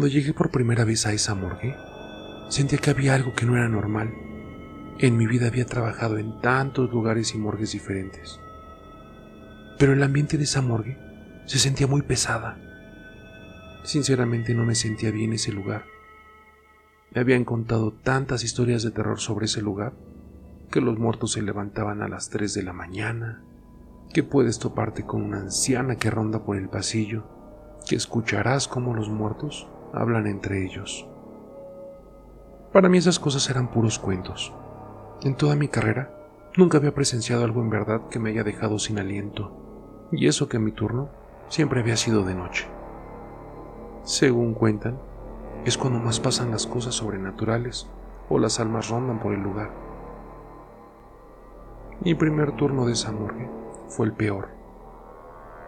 Cuando llegué por primera vez a esa morgue, sentía que había algo que no era normal. En mi vida había trabajado en tantos lugares y morgues diferentes. Pero el ambiente de esa morgue se sentía muy pesada. Sinceramente no me sentía bien ese lugar. Me habían contado tantas historias de terror sobre ese lugar, que los muertos se levantaban a las 3 de la mañana, que puedes toparte con una anciana que ronda por el pasillo, que escucharás cómo los muertos hablan entre ellos. Para mí esas cosas eran puros cuentos. En toda mi carrera nunca había presenciado algo en verdad que me haya dejado sin aliento, y eso que mi turno siempre había sido de noche. Según cuentan, es cuando más pasan las cosas sobrenaturales o las almas rondan por el lugar. Mi primer turno de esa morgue fue el peor.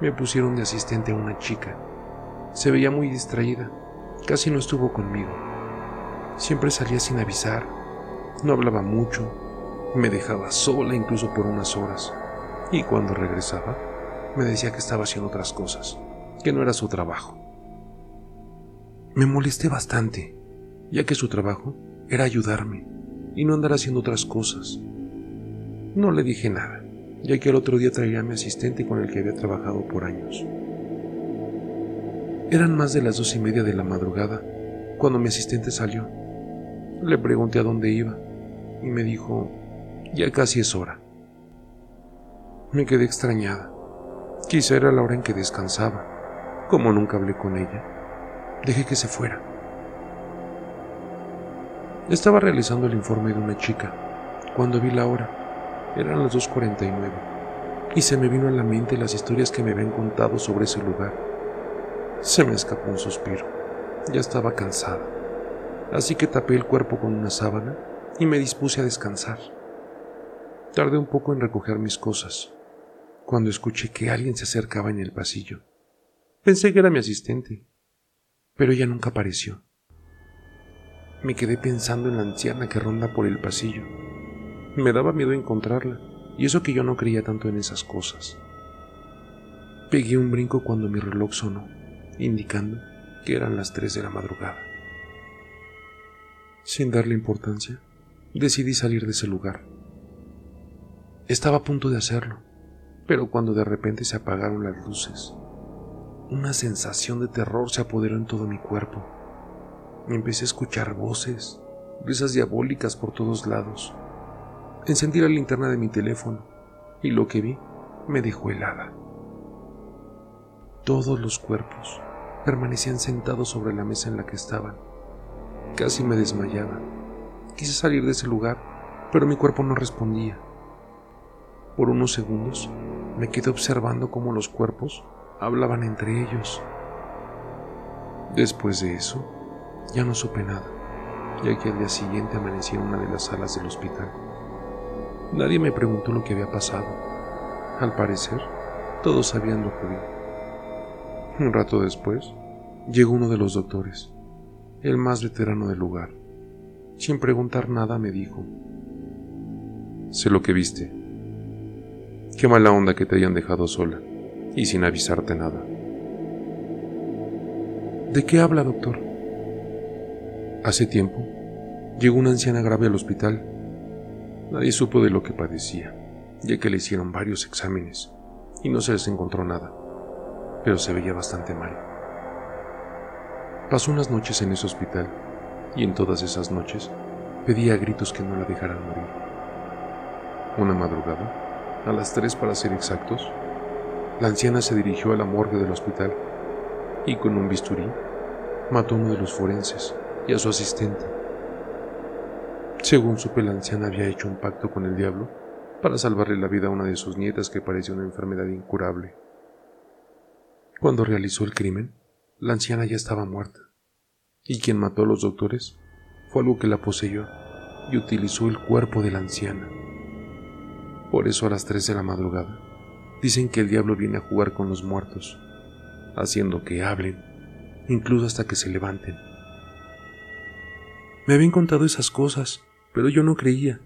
Me pusieron de asistente a una chica. Se veía muy distraída Casi no estuvo conmigo. Siempre salía sin avisar, no hablaba mucho, me dejaba sola incluso por unas horas, y cuando regresaba, me decía que estaba haciendo otras cosas, que no era su trabajo. Me molesté bastante, ya que su trabajo era ayudarme y no andar haciendo otras cosas. No le dije nada, ya que el otro día traía a mi asistente con el que había trabajado por años. Eran más de las dos y media de la madrugada cuando mi asistente salió. Le pregunté a dónde iba y me dijo, ya casi es hora. Me quedé extrañada. Quizá era la hora en que descansaba. Como nunca hablé con ella, dejé que se fuera. Estaba realizando el informe de una chica cuando vi la hora. Eran las 2.49 y se me vino a la mente las historias que me habían contado sobre ese lugar se me escapó un suspiro. Ya estaba cansada, así que tapé el cuerpo con una sábana y me dispuse a descansar. Tardé un poco en recoger mis cosas, cuando escuché que alguien se acercaba en el pasillo. Pensé que era mi asistente, pero ella nunca apareció. Me quedé pensando en la anciana que ronda por el pasillo. Me daba miedo encontrarla, y eso que yo no creía tanto en esas cosas. Pegué un brinco cuando mi reloj sonó indicando que eran las tres de la madrugada. Sin darle importancia, decidí salir de ese lugar. Estaba a punto de hacerlo, pero cuando de repente se apagaron las luces, una sensación de terror se apoderó en todo mi cuerpo. Empecé a escuchar voces, risas diabólicas por todos lados. Encendí la linterna de mi teléfono y lo que vi me dejó helada. Todos los cuerpos permanecían sentados sobre la mesa en la que estaban. Casi me desmayaba. Quise salir de ese lugar, pero mi cuerpo no respondía. Por unos segundos me quedé observando cómo los cuerpos hablaban entre ellos. Después de eso, ya no supe nada, ya que al día siguiente amanecí en una de las salas del hospital. Nadie me preguntó lo que había pasado. Al parecer, todos sabían lo que. Un rato después, llegó uno de los doctores, el más veterano del lugar. Sin preguntar nada me dijo, sé lo que viste. Qué mala onda que te hayan dejado sola y sin avisarte nada. ¿De qué habla, doctor? Hace tiempo llegó una anciana grave al hospital. Nadie supo de lo que padecía, ya que le hicieron varios exámenes y no se les encontró nada pero se veía bastante mal. Pasó unas noches en ese hospital y en todas esas noches pedía a gritos que no la dejaran morir. Una madrugada, a las tres para ser exactos, la anciana se dirigió a la morgue del hospital y con un bisturí mató a uno de los forenses y a su asistente. Según supe, la anciana había hecho un pacto con el diablo para salvarle la vida a una de sus nietas que parecía una enfermedad incurable. Cuando realizó el crimen, la anciana ya estaba muerta, y quien mató a los doctores fue algo que la poseyó y utilizó el cuerpo de la anciana. Por eso a las 3 de la madrugada dicen que el diablo viene a jugar con los muertos, haciendo que hablen, incluso hasta que se levanten. Me habían contado esas cosas, pero yo no creía,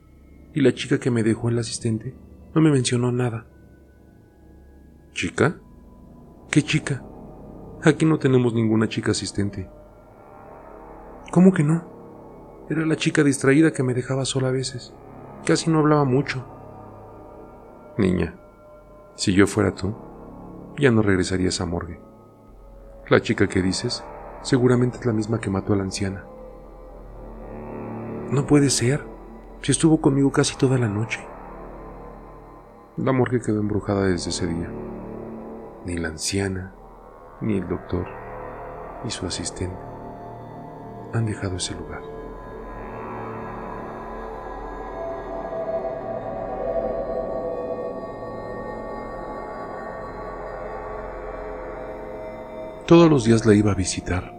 y la chica que me dejó el asistente no me mencionó nada. ¿Chica? ¿Qué chica? Aquí no tenemos ninguna chica asistente. ¿Cómo que no? Era la chica distraída que me dejaba sola a veces. Casi no hablaba mucho. Niña, si yo fuera tú, ya no regresarías a morgue. La chica que dices seguramente es la misma que mató a la anciana. No puede ser, si estuvo conmigo casi toda la noche. La morgue quedó embrujada desde ese día. Ni la anciana, ni el doctor, ni su asistente han dejado ese lugar. Todos los días la iba a visitar.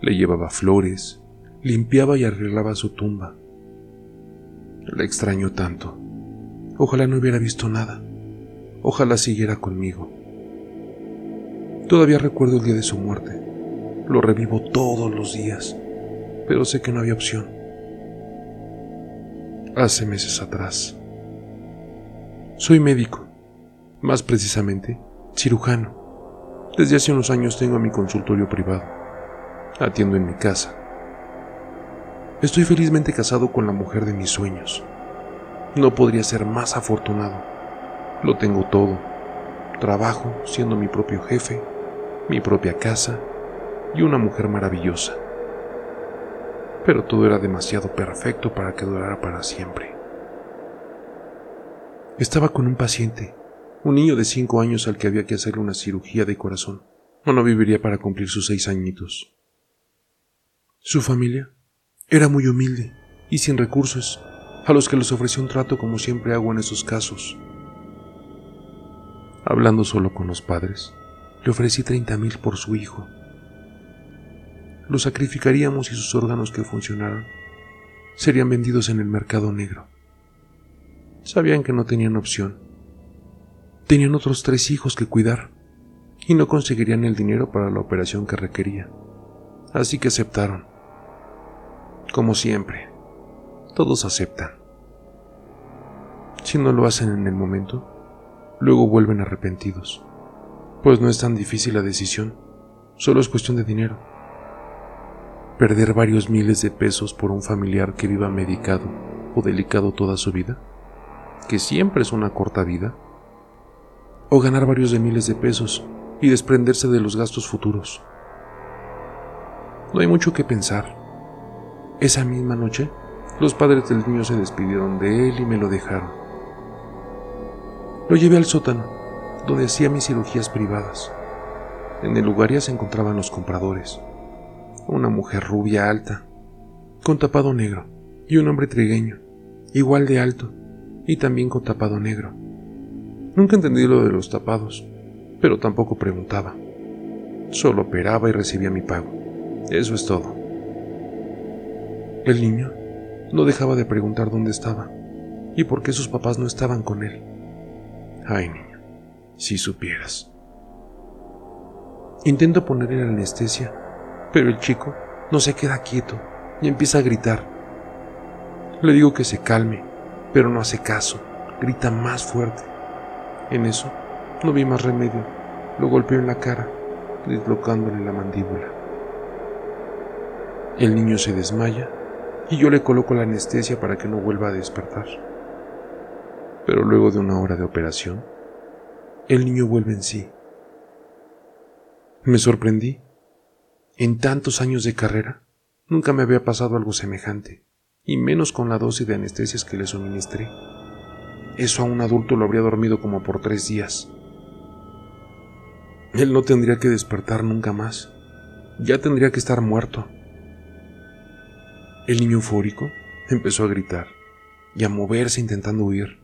Le llevaba flores, limpiaba y arreglaba su tumba. La extraño tanto. Ojalá no hubiera visto nada. Ojalá siguiera conmigo. Todavía recuerdo el día de su muerte. Lo revivo todos los días, pero sé que no había opción. Hace meses atrás. Soy médico, más precisamente, cirujano. Desde hace unos años tengo mi consultorio privado. Atiendo en mi casa. Estoy felizmente casado con la mujer de mis sueños. No podría ser más afortunado. Lo tengo todo. Trabajo siendo mi propio jefe, mi propia casa y una mujer maravillosa. Pero todo era demasiado perfecto para que durara para siempre. Estaba con un paciente un niño de cinco años al que había que hacerle una cirugía de corazón, o no viviría para cumplir sus seis añitos. Su familia era muy humilde y sin recursos, a los que les ofrecí un trato como siempre hago en esos casos. Hablando solo con los padres, le ofrecí treinta mil por su hijo. Lo sacrificaríamos y sus órganos que funcionaran serían vendidos en el mercado negro. Sabían que no tenían opción Tenían otros tres hijos que cuidar y no conseguirían el dinero para la operación que requería. Así que aceptaron. Como siempre, todos aceptan. Si no lo hacen en el momento, luego vuelven arrepentidos. Pues no es tan difícil la decisión, solo es cuestión de dinero. Perder varios miles de pesos por un familiar que viva medicado o delicado toda su vida, que siempre es una corta vida, o ganar varios de miles de pesos y desprenderse de los gastos futuros. No hay mucho que pensar. Esa misma noche, los padres del niño se despidieron de él y me lo dejaron. Lo llevé al sótano, donde hacía mis cirugías privadas. En el lugar ya se encontraban los compradores. Una mujer rubia alta, con tapado negro, y un hombre trigueño, igual de alto, y también con tapado negro. Nunca entendí lo de los tapados, pero tampoco preguntaba. Solo operaba y recibía mi pago. Eso es todo. El niño no dejaba de preguntar dónde estaba y por qué sus papás no estaban con él. Ay, niño, si supieras. Intento ponerle la anestesia, pero el chico no se queda quieto y empieza a gritar. Le digo que se calme, pero no hace caso, grita más fuerte. En eso, no vi más remedio. Lo golpeó en la cara, dislocándole la mandíbula. El niño se desmaya y yo le coloco la anestesia para que no vuelva a despertar. Pero luego de una hora de operación, el niño vuelve en sí. Me sorprendí. En tantos años de carrera, nunca me había pasado algo semejante, y menos con la dosis de anestesias que le suministré. Eso a un adulto lo habría dormido como por tres días. Él no tendría que despertar nunca más. Ya tendría que estar muerto. El niño eufórico empezó a gritar y a moverse intentando huir.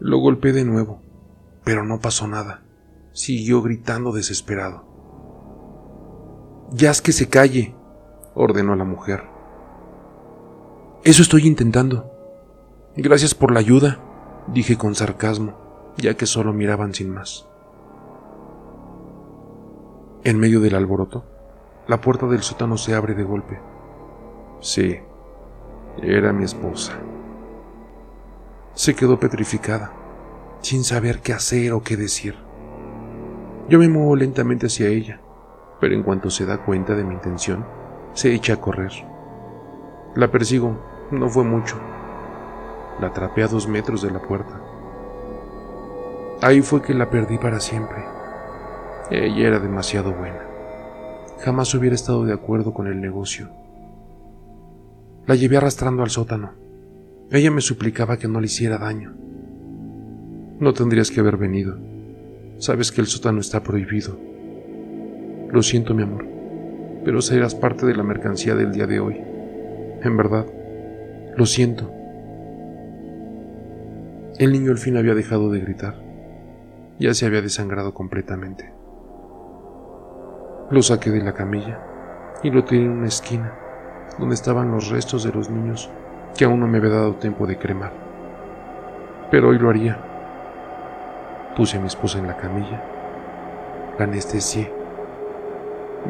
Lo golpeé de nuevo, pero no pasó nada. Siguió gritando desesperado. Ya es que se calle, ordenó la mujer. Eso estoy intentando. Gracias por la ayuda, dije con sarcasmo, ya que solo miraban sin más. En medio del alboroto, la puerta del sótano se abre de golpe. Sí, era mi esposa. Se quedó petrificada, sin saber qué hacer o qué decir. Yo me muevo lentamente hacia ella, pero en cuanto se da cuenta de mi intención, Se echa a correr. La persigo, no fue mucho. La atrapé a dos metros de la puerta. Ahí fue que la perdí para siempre. Ella era demasiado buena. Jamás hubiera estado de acuerdo con el negocio. La llevé arrastrando al sótano. Ella me suplicaba que no le hiciera daño. No tendrías que haber venido. Sabes que el sótano está prohibido. Lo siento, mi amor, pero serás parte de la mercancía del día de hoy. En verdad, lo siento. El niño al fin había dejado de gritar. Ya se había desangrado completamente. Lo saqué de la camilla y lo tiré en una esquina, donde estaban los restos de los niños que aún no me había dado tiempo de cremar. Pero hoy lo haría. Puse a mi esposa en la camilla, la anestesié,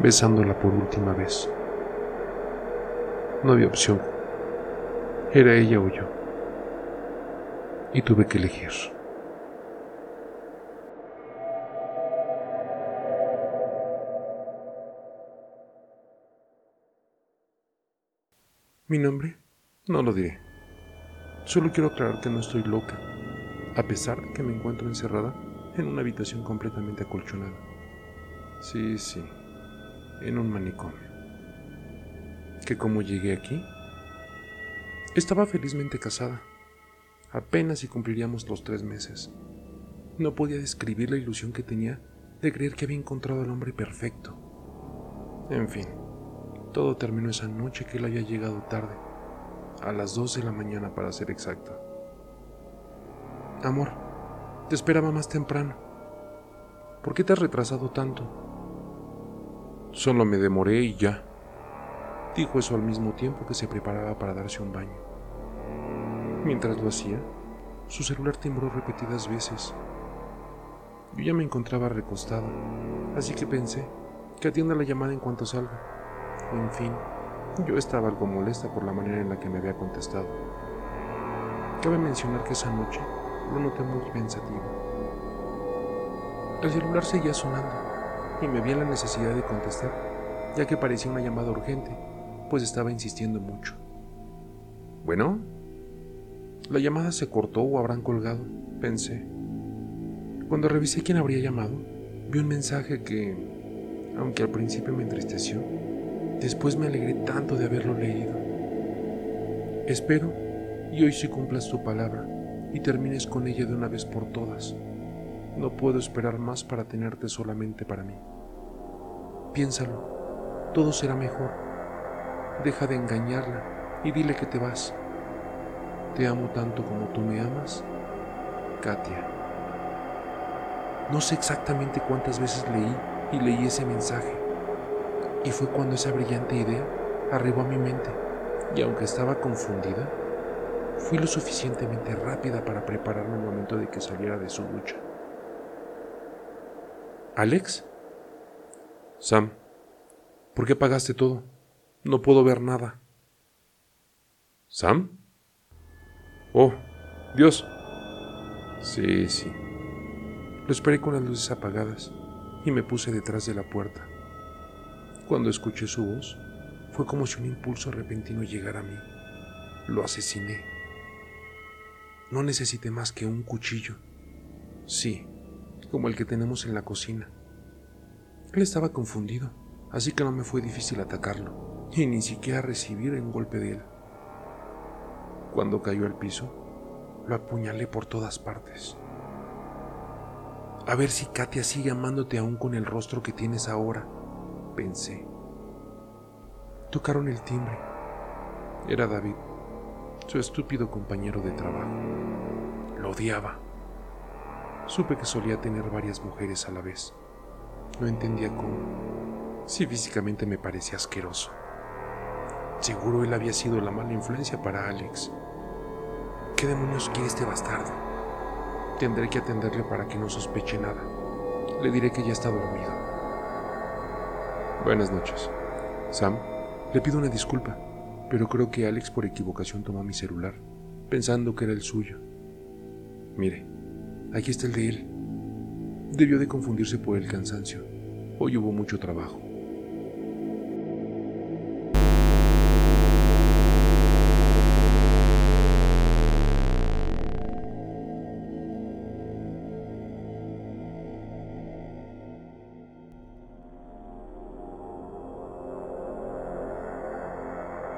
besándola por última vez. No había opción. Era ella o yo. Y tuve que elegir. Mi nombre no lo diré. Solo quiero aclarar que no estoy loca, a pesar de que me encuentro encerrada en una habitación completamente acolchonada. Sí, sí, en un manicomio. ¿Que cómo llegué aquí? Estaba felizmente casada. Apenas si cumpliríamos los tres meses. No podía describir la ilusión que tenía de creer que había encontrado al hombre perfecto. En fin. Todo terminó esa noche que él había llegado tarde, a las dos de la mañana para ser exacto. Amor, te esperaba más temprano. ¿Por qué te has retrasado tanto? Solo me demoré y ya. Dijo eso al mismo tiempo que se preparaba para darse un baño. Mientras lo hacía, su celular timbró repetidas veces. Yo ya me encontraba recostado, así que pensé que atienda la llamada en cuanto salga. En fin, yo estaba algo molesta por la manera en la que me había contestado. Cabe mencionar que esa noche lo noté muy pensativo. El celular seguía sonando y me vi en la necesidad de contestar, ya que parecía una llamada urgente, pues estaba insistiendo mucho. Bueno, la llamada se cortó o habrán colgado, pensé. Cuando revisé quién habría llamado, vi un mensaje que, aunque al principio me entristeció, Después me alegré tanto de haberlo leído. Espero y hoy si cumplas tu palabra y termines con ella de una vez por todas. No puedo esperar más para tenerte solamente para mí. Piénsalo, todo será mejor. Deja de engañarla y dile que te vas. Te amo tanto como tú me amas, Katia. No sé exactamente cuántas veces leí y leí ese mensaje y fue cuando esa brillante idea arribó a mi mente, y aunque estaba confundida, fui lo suficientemente rápida para prepararme al momento de que saliera de su ducha. ¿Alex? Sam, ¿por qué pagaste todo? No puedo ver nada. ¿Sam? Oh, Dios. Sí, sí. Lo esperé con las luces apagadas y me puse detrás de la puerta. Cuando escuché su voz, fue como si un impulso repentino llegara a mí. Lo asesiné. No necesité más que un cuchillo. Sí, como el que tenemos en la cocina. Él estaba confundido, así que no me fue difícil atacarlo, y ni siquiera recibir un golpe de él. Cuando cayó al piso, lo apuñalé por todas partes. A ver si Katia sigue amándote aún con el rostro que tienes ahora, pensé. Tocaron el timbre. Era David, su estúpido compañero de trabajo. Lo odiaba. Supe que solía tener varias mujeres a la vez. No entendía cómo, si físicamente me parecía asqueroso. Seguro él había sido la mala influencia para Alex. ¿Qué demonios quiere este bastardo? Tendré que atenderle para que no sospeche nada. Le diré que ya está dormido. Buenas noches. Sam, le pido una disculpa, pero creo que Alex por equivocación tomó mi celular, pensando que era el suyo. Mire, aquí está el de él. Debió de confundirse por el cansancio. Hoy hubo mucho trabajo.